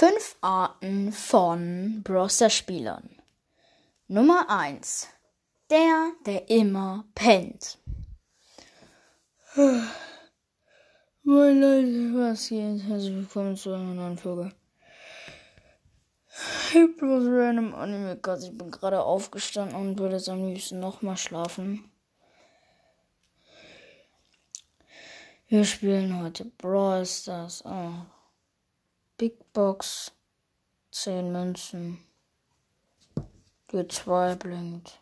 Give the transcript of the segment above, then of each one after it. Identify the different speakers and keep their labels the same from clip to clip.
Speaker 1: Fünf Arten von Browser-Spielern. Nummer eins: Der, der immer pennt. Moin Leute, was geht? Herzlich willkommen zu einer neuen Folge. Ich bloß random Anime Cast. Ich bin gerade aufgestanden und würde jetzt am liebsten nochmal schlafen. Wir spielen heute Brawl Stars. Oh. Big Box. 10 Münzen. Die 2 blinkt.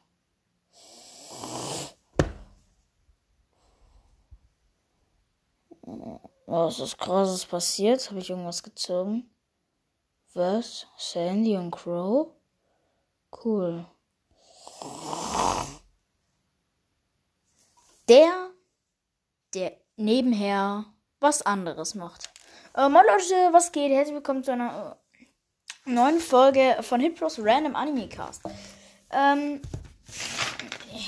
Speaker 1: Was ist krasses passiert? Habe ich irgendwas gezogen? Was? Sandy und Crow? Cool. Der, der nebenher was anderes macht. Äh, moin Leute, was geht? Herzlich willkommen zu einer äh, neuen Folge von Hitpros Random Anime Cast. Ähm,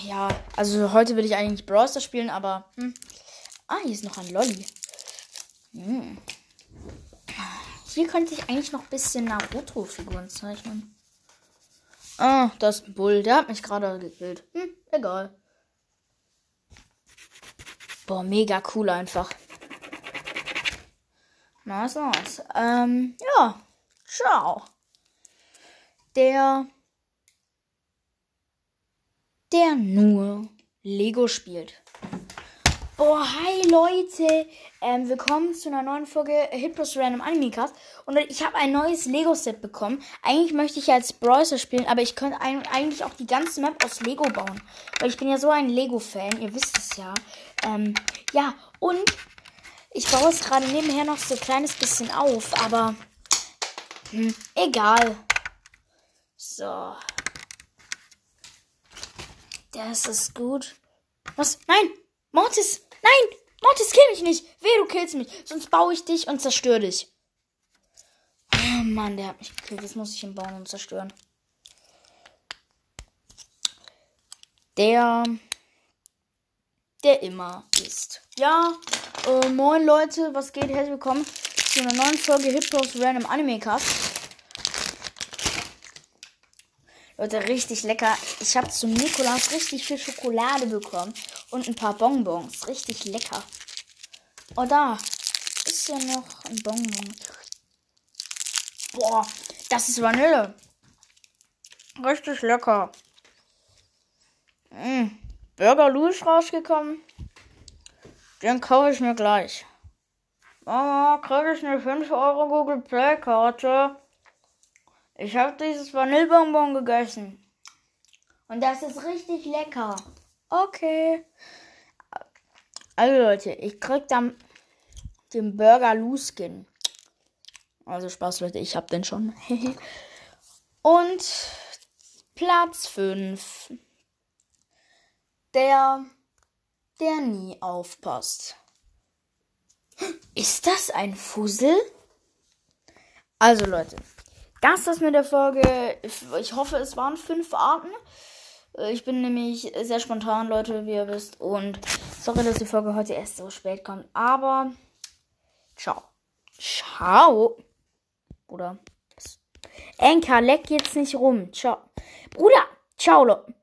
Speaker 1: ja, also heute will ich eigentlich Brawl Stars spielen, aber. Hm. Ah, hier ist noch ein Lolli. Hm. Hier könnte ich eigentlich noch ein bisschen Naruto-Figuren zeichnen. Ah, das Bull. Der hat mich gerade gekillt. Hm, egal. Boah, mega cool einfach. Nice, nice. Ähm, ja. Ciao. Der. Der nur Lego spielt. Boah, hi Leute. Ähm, willkommen zu einer neuen Folge Hit Plus Random Anime Cast. Und ich habe ein neues Lego-Set bekommen. Eigentlich möchte ich als Browser spielen, aber ich könnte eigentlich auch die ganze Map aus Lego bauen. Weil ich bin ja so ein Lego-Fan, ihr wisst es ja. Ähm, ja, und ich baue es gerade nebenher noch so ein kleines bisschen auf, aber hm, egal. So. Das ist gut. Was? Nein! Mortis! Nein! Mortis, kill mich nicht! Weh, du killst mich. Sonst baue ich dich und zerstöre dich. Oh Mann, der hat mich gekillt. Jetzt muss ich ihn bauen und zerstören. Der. Der immer ist. Ja, äh, moin Leute, was geht? Herzlich willkommen zu einer neuen Folge Hippos Random Anime Cast. Leute, richtig lecker. Ich habe zum Nikolaus richtig viel Schokolade bekommen und ein paar Bonbons. Richtig lecker. Oh, da ist ja noch ein Bonbon. Boah, das ist Vanille. Richtig lecker. Mmh. Burger Louis rausgekommen. Den kaufe ich mir gleich. Mama, kriege ich eine 5 Euro Google Play Karte? Ich habe dieses Vanillebonbon gegessen. Und das ist richtig lecker. Okay. Also Leute, ich krieg dann den Burger Loose Skin. Also Spaß, Leute, ich hab den schon. Und Platz 5. Der, der nie aufpasst. Ist das ein Fussel? Also Leute, das ist mit der Folge. Ich hoffe, es waren fünf Arten. Ich bin nämlich sehr spontan, Leute, wie ihr wisst. Und sorry, dass die Folge heute erst so spät kommt. Aber ciao. Ciao. Bruder. Enker, leck jetzt nicht rum. Ciao. Bruder, ciao, Leute.